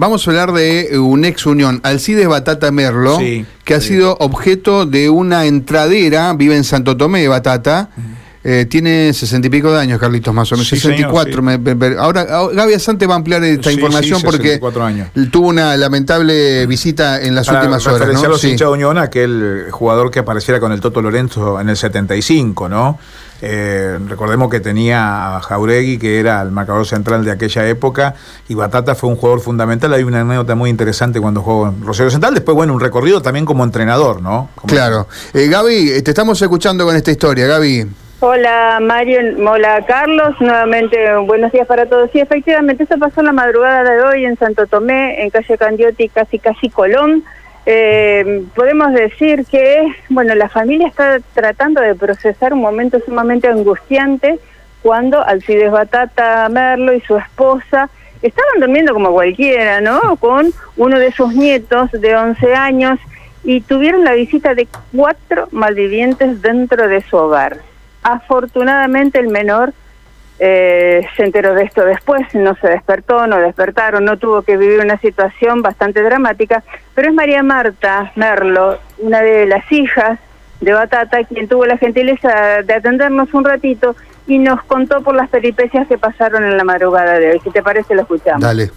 vamos a hablar de un ex unión, Alcides Batata Merlo, Sí, que ha sí. sido objeto de una entradera, vive en Santo Tomé, Batata. Eh, tiene sesenta y pico de años, Carlitos, más o menos. Sí, 64. señor, me- me- me- ahora, ahora Gaby Asante va a ampliar esta Sí, información porque 64 años. tuvo una lamentable visita en las Para últimas horas. ¿no? a los hinchas de Unión, aquel jugador que apareciera con el Toto Lorenzo en el 75, ¿no? Eh, recordemos que tenía a Jauregui, que era el marcador central de aquella época, y Batata fue un jugador fundamental. Hay una anécdota muy interesante cuando jugó en Rosario Central. Después, bueno, un recorrido también como entrenador, ¿no? Como- Claro. Eh, Gaby, te estamos escuchando con esta historia, Gaby. Hola Mario, hola Carlos, nuevamente buenos días para todos. Sí, efectivamente, eso pasó en la madrugada de hoy en Santo Tomé, en calle Candiotti, casi casi Colón. Eh, podemos decir que, bueno, la familia está tratando de procesar un momento sumamente angustiante cuando Alcides Batata Merlo y su esposa estaban durmiendo como cualquiera, ¿no? Con uno de sus nietos de 11 años y tuvieron la visita de cuatro malvivientes dentro de su hogar. Afortunadamente el menor eh, se enteró de esto después, no se despertó, no despertaron, no tuvo que vivir una situación bastante dramática, pero es María Marta Merlo, una de las hijas de Batata, quien tuvo la gentileza de atendernos un ratito y nos contó por las peripecias que pasaron en la madrugada de hoy. Si te parece, lo escuchamos. Dale.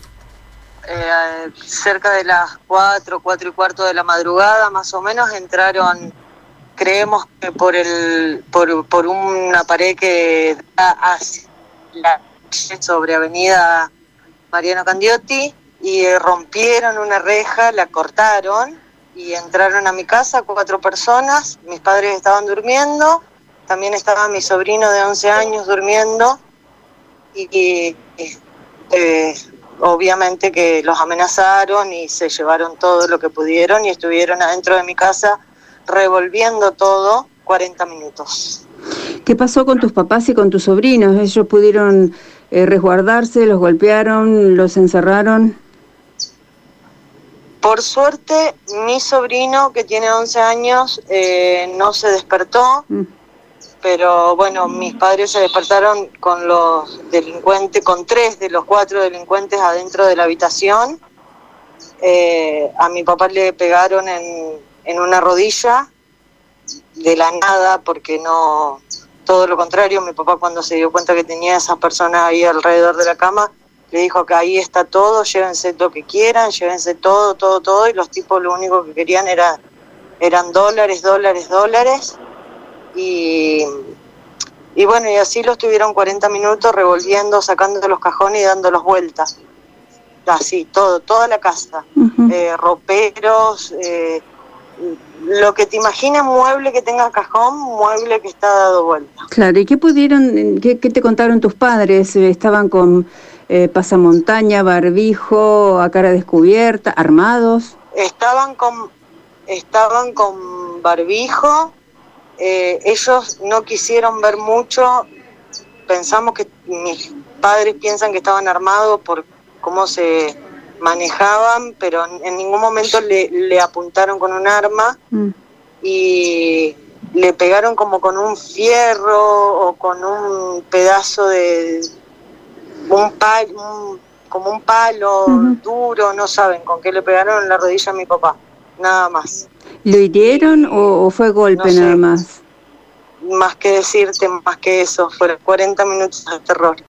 eh, cerca de las 4, 4 y cuarto de la madrugada más o menos entraron, creemos que por el por, por una pared que da hacia la sobre avenida Mariano Candiotti y eh, rompieron una reja, la cortaron y entraron a mi casa cuatro personas, mis padres estaban durmiendo, también estaba mi sobrino de 11 años durmiendo y, y, eh, obviamente que los amenazaron y se llevaron todo lo que pudieron y estuvieron adentro de mi casa revolviendo todo 40 minutos. ¿Qué pasó con tus papás y con tus sobrinos? ¿Ellos pudieron eh, resguardarse, los golpearon, los encerraron? Por suerte, mi sobrino, que tiene 11 años, eh, no se despertó, Mm. pero bueno, mis padres se despertaron con los delincuentes, con tres de los cuatro delincuentes adentro de la habitación. Eh, a mi papá le pegaron en, en una rodilla de la nada, porque no, todo lo contrario, mi papá cuando se dio cuenta que tenía a esas personas ahí alrededor de la cama, le dijo que ahí está todo, llévense lo que quieran, llévense todo, todo, todo, y los tipos lo único que querían era, eran dólares, dólares, dólares, y, y bueno, y así los tuvieron 40 minutos revolviendo, sacando los cajones y dándolos vueltas, así, todo, toda la casa, eh, roperos, eh, lo que te imaginas, mueble que tenga cajón, mueble que está dado vuelta. Claro, ¿y qué pudieron, qué, qué te contaron tus padres? Eh, ¿Estaban con eh, pasamontaña, barbijo, a cara descubierta, armados? estaban con estaban con barbijo eh, ellos no quisieron ver mucho pensamos que mis padres piensan que estaban armados por cómo se manejaban pero en ningún momento le, le apuntaron con un arma Mm. y le pegaron como con un fierro o con un pedazo de un palo como un palo duro no saben con qué le pegaron en la rodilla a mi papá nada más ¿Lo hirieron o, o fue golpe No sé. nada más? más que decirte más que eso fueron 40 minutos de terror